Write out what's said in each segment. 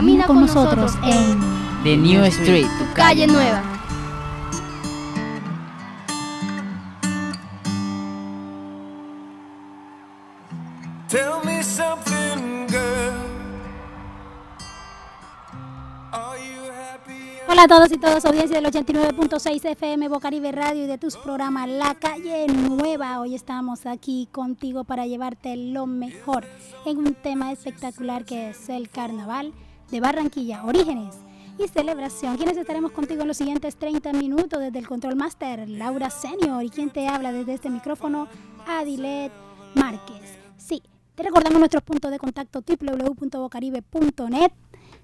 Camina con nosotros en The New Street, tu calle nueva. Hola a todos y todas, audiencia del 89.6 FM Bocaribe Radio y de tus programas La Calle Nueva. Hoy estamos aquí contigo para llevarte lo mejor en un tema espectacular que es el carnaval de Barranquilla, orígenes y celebración. Quienes estaremos contigo en los siguientes 30 minutos desde el Control Master, Laura Senior y quien te habla desde este micrófono, Adilet Márquez. Sí, te recordamos nuestros puntos de contacto www.bocaribe.net,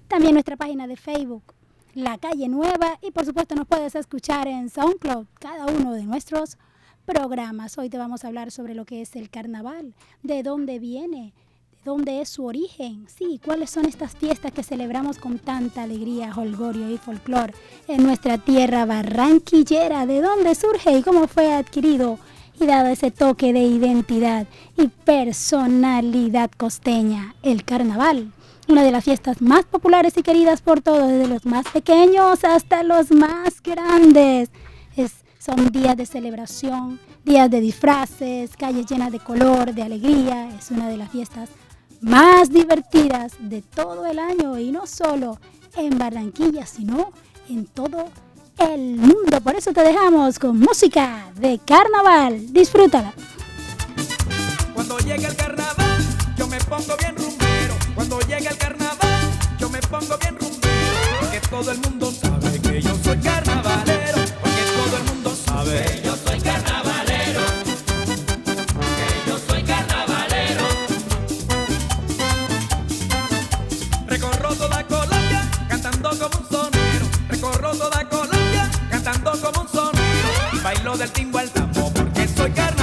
también nuestra página de Facebook la Calle Nueva y por supuesto nos puedes escuchar en SoundCloud cada uno de nuestros programas. Hoy te vamos a hablar sobre lo que es el carnaval, de dónde viene, dónde es su origen, sí, cuáles son estas fiestas que celebramos con tanta alegría, holgorio y folclor en nuestra tierra barranquillera, de dónde surge y cómo fue adquirido y dado ese toque de identidad y personalidad costeña, el carnaval una de las fiestas más populares y queridas por todos, desde los más pequeños hasta los más grandes. Es, son días de celebración, días de disfraces, calles llenas de color, de alegría. Es una de las fiestas más divertidas de todo el año y no solo en Barranquilla, sino en todo el mundo. Por eso te dejamos con música de carnaval. Disfrútala. Cuando llega el carnaval, yo me pongo bien cuando llega el carnaval, yo me pongo bien rumbero, porque todo el mundo sabe que yo soy carnavalero, porque todo el mundo sabe bailo del timbo al tambor porque soy carnavalero.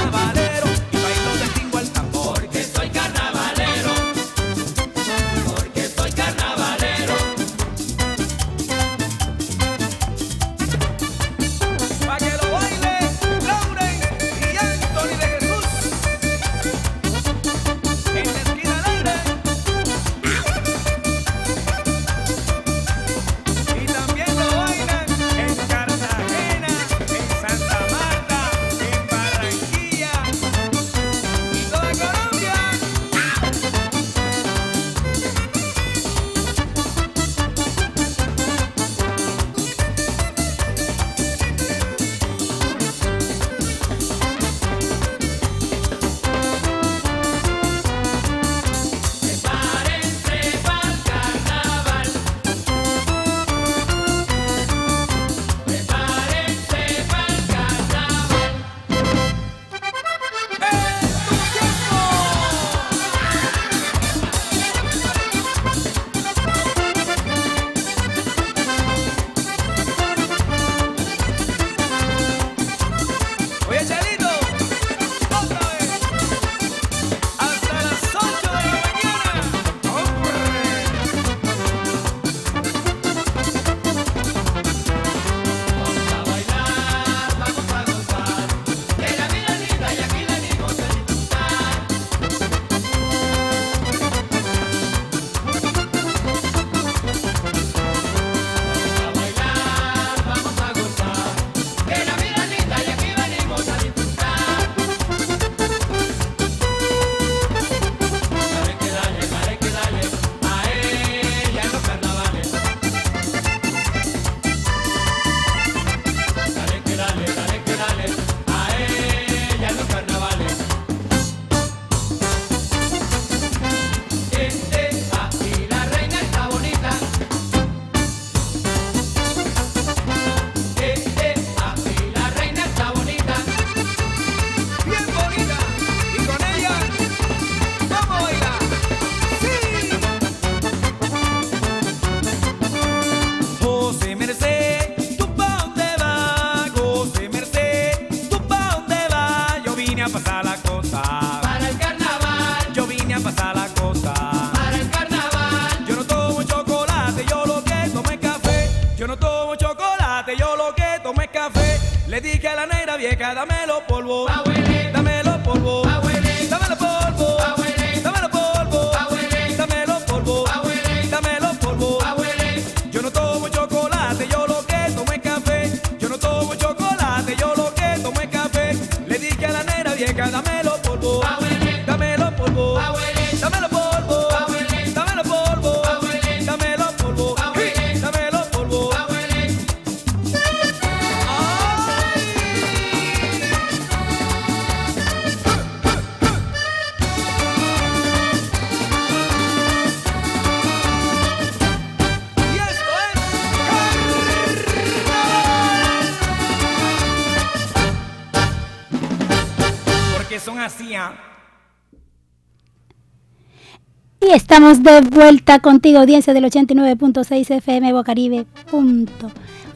Estamos de vuelta contigo, audiencia del 89.6 FM Bocaribe. Punto.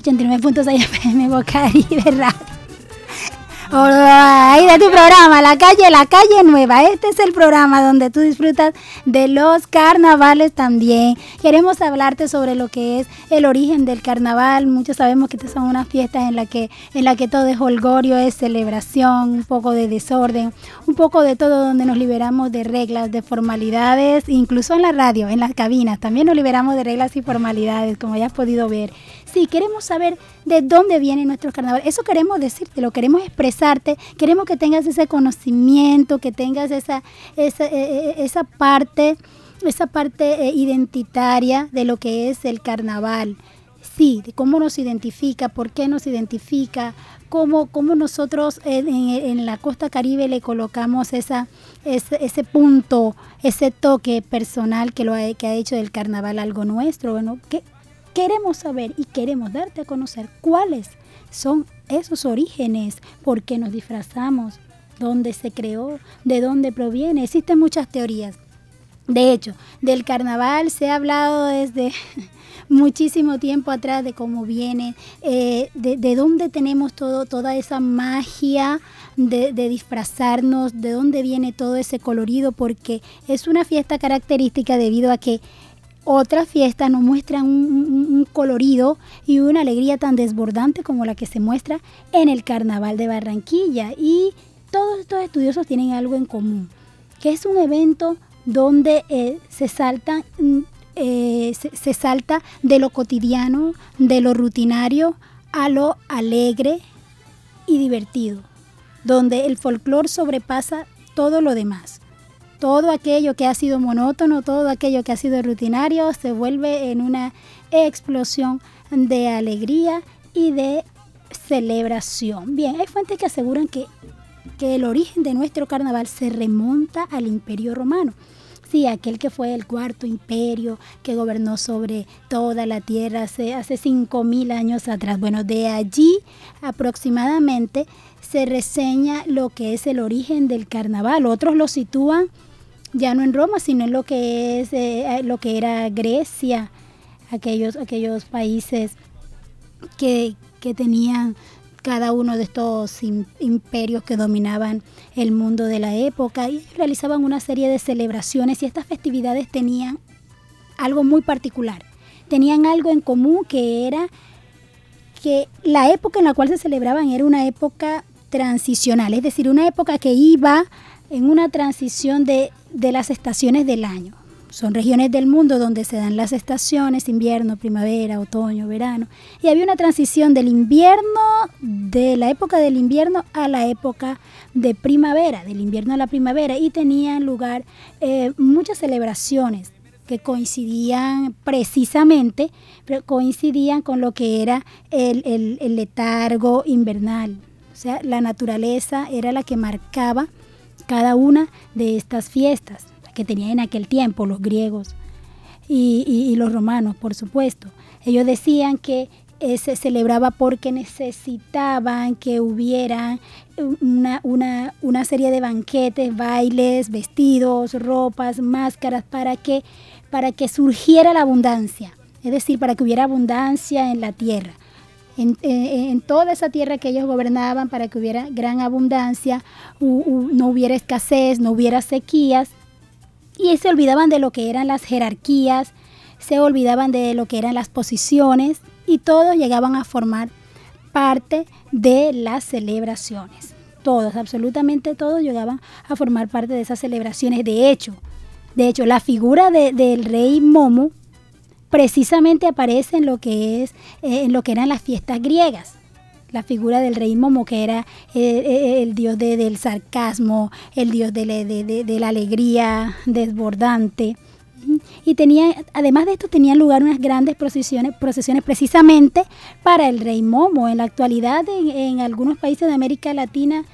89.6 FM Bocaribe Radio. Ahí de tu programa, La Calle, La Calle Nueva. Este es el programa donde tú disfrutas de los carnavales también. Queremos hablarte sobre lo que es el origen del carnaval. Muchos sabemos que estas son unas fiestas en la que, en la que todo es holgorio, es celebración, un poco de desorden, un poco de todo donde nos liberamos de reglas, de formalidades, incluso en la radio, en las cabinas. También nos liberamos de reglas y formalidades, como ya has podido ver. Si queremos saber de dónde viene nuestro carnaval. Eso queremos decirte, lo queremos expresarte, queremos que tengas ese conocimiento, que tengas esa, esa, eh, eh, esa parte, esa parte eh, identitaria de lo que es el carnaval. Sí, de cómo nos identifica, por qué nos identifica, cómo, cómo nosotros en, la costa caribe le colocamos esa, ese, ese, punto, ese toque personal que, lo ha, que ha hecho del carnaval algo nuestro. Bueno, ¿qué, queremos saber y queremos darte a conocer cuáles son esos orígenes, por qué nos disfrazamos, dónde se creó, de dónde proviene. Existen muchas teorías. De hecho, del carnaval se ha hablado desde muchísimo tiempo atrás de cómo viene, eh, de, dónde tenemos todo, toda esa magia de, de, disfrazarnos, de dónde viene todo ese colorido, porque es una fiesta característica debido a que otras fiestas nos muestran un, colorido y una alegría tan desbordante como la que se muestra en el Carnaval de Barranquilla. Y todos estos estudiosos tienen algo en común, que es un evento donde eh, se, salta, mm, eh, se salta de lo cotidiano, de lo rutinario, a lo alegre y divertido, donde el folclore sobrepasa todo lo demás todo aquello que ha sido monótono, todo aquello que ha sido rutinario, se vuelve en una explosión de alegría y de celebración. Bien, hay fuentes que aseguran que, que el origen de nuestro carnaval se remonta al imperio romano. Sí, aquel que fue el cuarto imperio que gobernó sobre toda la tierra hace, hace 5.000 años atrás. Bueno, de allí aproximadamente se reseña lo que es el origen del carnaval. Otros lo sitúan ya no en Roma, sino en lo que es eh, lo que era Grecia, aquellos, aquellos países que, tenían cada uno de estos imperios que dominaban el mundo de la época y realizaban una serie de celebraciones y estas festividades tenían algo muy particular, tenían algo en común que era que la época en la cual se celebraban era una época transicional, es decir, una época que iba en una transición de, las estaciones del año. Son regiones del mundo donde se dan las estaciones, invierno, primavera, otoño, verano. Y había una transición del invierno, de la época del invierno a la época de primavera, del invierno a la primavera. Y tenían lugar eh, muchas celebraciones que coincidían precisamente, coincidían con lo que era el, el letargo invernal. O sea, la naturaleza era la que marcaba cada una de estas fiestas que tenían en aquel tiempo los griegos y, los romanos, por supuesto. Ellos decían que eh, se celebraba porque necesitaban que hubiera una, una, serie de banquetes, bailes, vestidos, ropas, máscaras, para que, para que surgiera la abundancia, es decir, para que hubiera abundancia en la tierra en, toda esa tierra que ellos gobernaban para que hubiera gran abundancia, no hubiera escasez, no hubiera sequías. Y se olvidaban de lo que eran las jerarquías, se olvidaban de lo que eran las posiciones y todos llegaban a formar parte de las celebraciones. Todos, absolutamente todos llegaban a formar parte de esas celebraciones. De hecho, de hecho, la figura del rey Momo precisamente aparece en lo que es eh, en lo que eran las fiestas griegas. la figura del rey Momo, que era eh, eh, el dios del sarcasmo, el dios de, la alegría desbordante. Y tenía, además de esto, tenían lugar unas grandes procesiones, procesiones precisamente para el rey Momo. En la actualidad, en, algunos países de América Latina,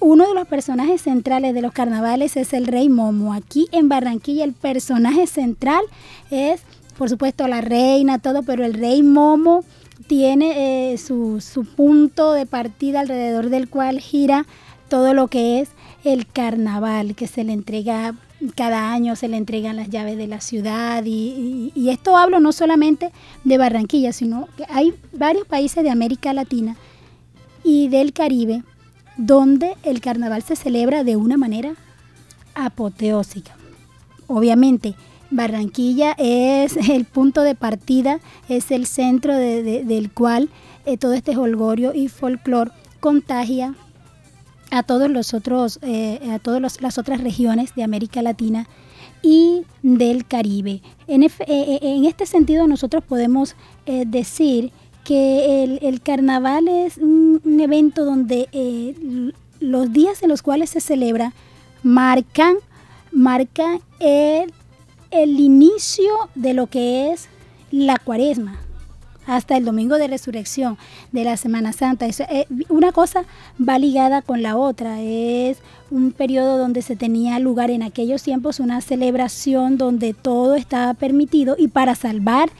uno de los personajes centrales de los carnavales es el rey Momo. Aquí en Barranquilla el personaje central es, por supuesto, la reina, todo, pero el rey Momo tiene eh, su, su punto de partida alrededor del cual gira todo lo que es el carnaval, que se le entrega cada año se le entregan las llaves de la ciudad y, esto hablo no solamente de Barranquilla, sino que hay varios países de América Latina y del Caribe donde el carnaval se celebra de una manera apoteósica. Obviamente, Barranquilla es el punto de partida, es el centro del cual eh, todo este holgorio y folclor contagia a todos los otros, eh, a todas las otras regiones de América Latina y del Caribe. En, eh, este sentido nosotros podemos decir que el, carnaval es un, evento donde los días en los cuales se celebra marcan, marcan el, el inicio de lo que es la cuaresma hasta el domingo de resurrección de la Semana Santa. Eh, una cosa va ligada con la otra. Es un periodo donde se tenía lugar en aquellos tiempos una celebración donde todo estaba permitido y para salvar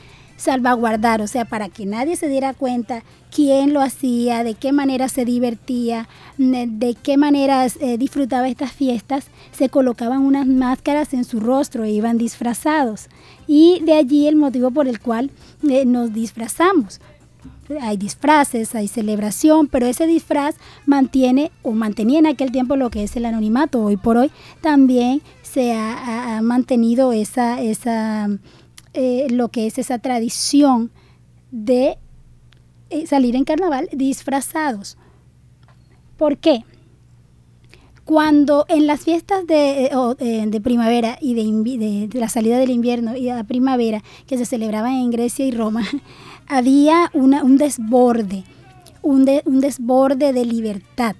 salvaguardar, o sea, para que nadie se diera cuenta quién lo hacía, de qué manera se divertía, de, qué manera eh, disfrutaba estas fiestas, se colocaban unas máscaras en su rostro e iban disfrazados. Y de allí el motivo por el cual eh, nos disfrazamos. Hay disfraces, hay celebración, pero ese disfraz mantiene o mantenía en aquel tiempo lo que es el anonimato. Hoy por hoy también se ha, mantenido esa, esa eh, lo que es esa tradición de eh, salir en carnaval disfrazados. ¿Por qué? Cuando en las fiestas de, eh, primavera y de, la salida del invierno y de la primavera que se celebraban en Grecia y Roma, había un desborde, un desborde de libertad.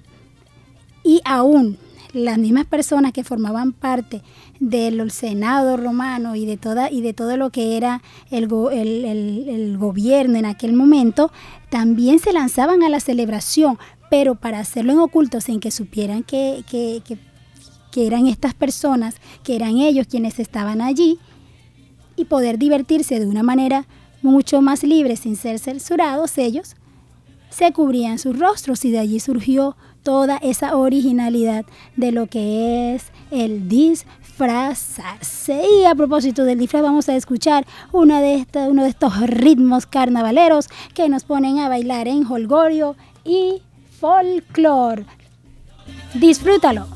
Y aún las mismas personas que formaban parte del Senado romano y de, toda, y de todo lo que era el, el, gobierno en aquel momento, también se lanzaban a la celebración, pero para hacerlo en oculto sin que supieran que, que, que eran estas personas, que eran ellos quienes estaban allí, y poder divertirse de una manera mucho más libre sin ser censurados ellos, se cubrían sus rostros y de allí surgió toda esa originalidad de lo que es el disfrazarse. Y a propósito del disfraz, vamos a escuchar una de uno de estos ritmos carnavaleros que nos ponen a bailar en holgorio y folclore. Disfrútalo.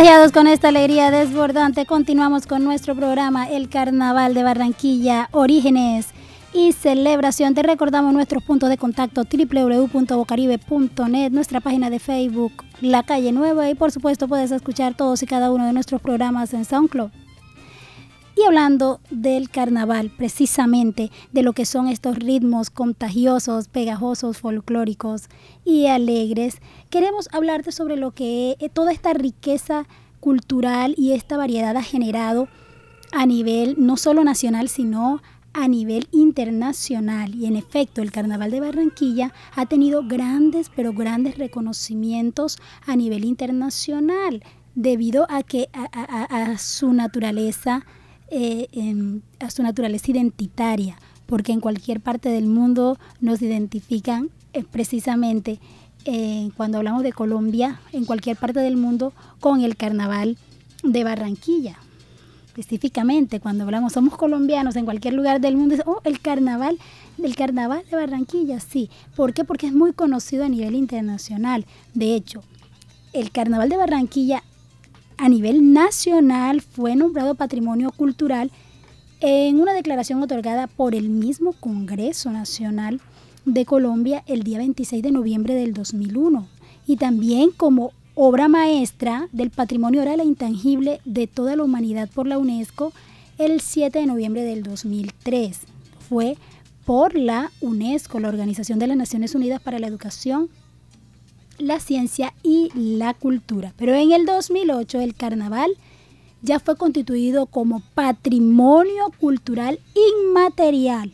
Contagiados con esta alegría desbordante, continuamos con nuestro programa El Carnaval de Barranquilla, Orígenes y Celebración. Te recordamos nuestros puntos de contacto www.bocaribe.net, nuestra página de Facebook, La Calle Nueva y por supuesto puedes escuchar todos y cada uno de nuestros programas en SoundCloud. Y hablando del carnaval, precisamente de lo que son estos ritmos contagiosos, pegajosos, folclóricos y alegres, queremos hablarte sobre lo que eh, toda esta riqueza cultural y esta variedad ha generado a nivel no solo nacional, sino a nivel internacional. Y en efecto, el Carnaval de Barranquilla ha tenido grandes, pero grandes reconocimientos a nivel internacional debido a que a su naturaleza eh, a su naturaleza identitaria, porque en cualquier parte del mundo nos identifican eh, precisamente eh, cuando hablamos de Colombia, en cualquier parte del mundo, con el carnaval de Barranquilla. Específicamente, cuando hablamos, somos colombianos en cualquier lugar del mundo, oh, el carnaval, del carnaval de Barranquilla, sí. ¿Por qué? Porque es muy conocido a nivel internacional. De hecho, el carnaval de Barranquilla a nivel nacional fue nombrado Patrimonio Cultural en una declaración otorgada por el mismo Congreso Nacional de Colombia el día 26 de noviembre del 2001 y también como obra maestra del patrimonio oral e intangible de toda la humanidad por la UNESCO el 7 de noviembre del 2003. Fue por la UNESCO, la Organización de las Naciones Unidas para la Educación, la ciencia y la cultura. Pero en el 2008 el carnaval ya fue constituido como patrimonio cultural inmaterial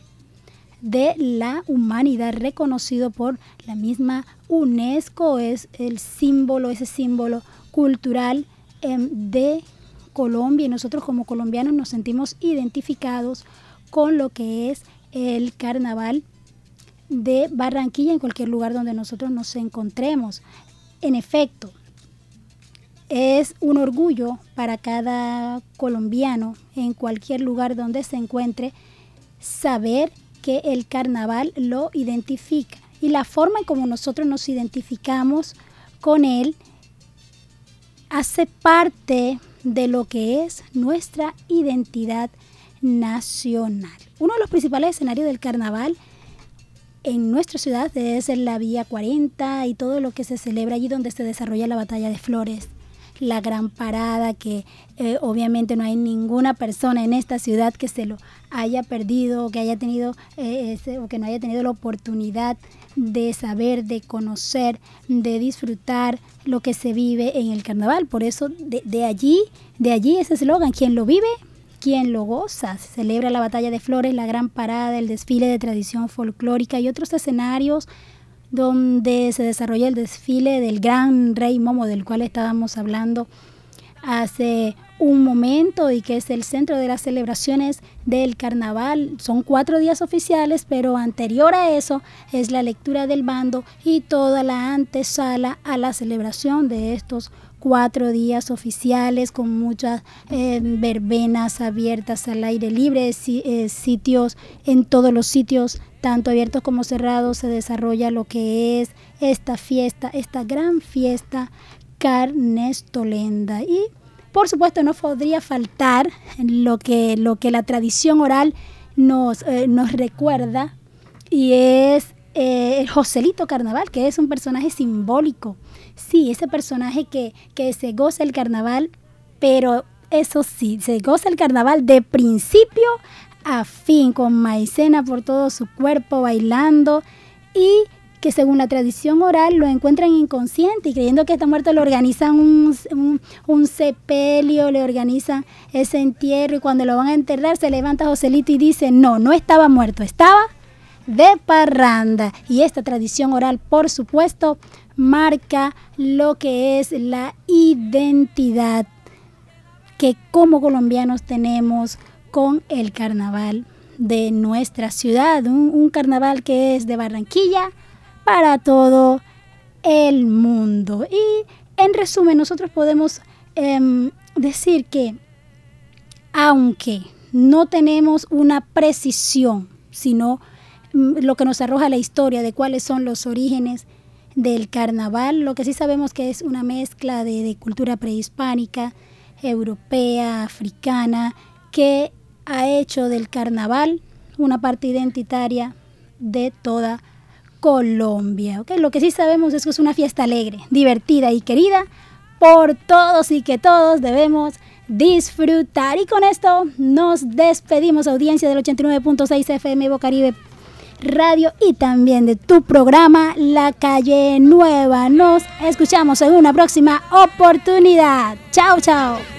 de la humanidad reconocido por la misma UNESCO, es el símbolo, ese símbolo cultural em, de Colombia y nosotros como colombianos nos sentimos identificados con lo que es el carnaval de Barranquilla en cualquier lugar donde nosotros nos encontremos. En efecto, es un orgullo para cada colombiano en cualquier lugar donde se encuentre saber que el carnaval lo identifica y la forma en como nosotros nos identificamos con él hace parte de lo que es nuestra identidad nacional. Uno de los principales escenarios del carnaval en nuestra ciudad es la Vía 40 y todo lo que se celebra allí donde se desarrolla la batalla de flores. La gran parada que eh, obviamente no hay ninguna persona en esta ciudad que se lo haya perdido, que haya tenido eh, o que no haya tenido la oportunidad de saber, de conocer, de disfrutar lo que se vive en el carnaval. Por eso de, de allí, de allí ese eslogan, quien lo vive, quien lo goza. Se celebra la batalla de flores, la gran parada, el desfile de tradición folclórica y otros escenarios donde se desarrolla el desfile del gran rey Momo del cual estábamos hablando hace un momento y que es el centro de las celebraciones del carnaval. Son cuatro días oficiales, pero anterior a eso es la lectura del bando y toda la antesala a la celebración de estos cuatro días oficiales con muchas eh, verbenas abiertas al aire libre, eh, sitios, en todos los sitios, tanto abiertos como cerrados, se desarrolla lo que es esta fiesta, esta gran fiesta carnestolenda. Y por supuesto no podría faltar lo que, lo que la tradición oral nos, eh, nos recuerda y es el Joselito Carnaval, que es un personaje simbólico sí, ese personaje que, que se goza el carnaval, pero eso sí, se goza el carnaval de principio a fin, con maicena por todo su cuerpo, bailando y que según la tradición oral lo encuentran inconsciente y creyendo que está muerto le organizan un, un, sepelio, le organizan ese entierro y cuando lo van a enterrar se levanta Joselito y dice, no, no estaba muerto, estaba de parranda. Y esta tradición oral, por supuesto, marca lo que es la identidad que como colombianos tenemos con el carnaval de nuestra ciudad, un, carnaval que es de Barranquilla para todo el mundo. Y en resumen, nosotros podemos em, decir que aunque no tenemos una precisión, sino mm, lo que nos arroja la historia de cuáles son los orígenes del carnaval. Lo que sí sabemos que es una mezcla de, de cultura prehispánica, europea, africana, que ha hecho del carnaval una parte identitaria de toda Colombia. ¿okay? Lo que sí sabemos es que es una fiesta alegre, divertida y querida por todos y que todos debemos disfrutar. Y con esto nos despedimos, audiencia del 89.6 FM Bocaribe Radio y también de tu programa La Calle Nueva. Nos escuchamos en una próxima oportunidad. Chao, chao.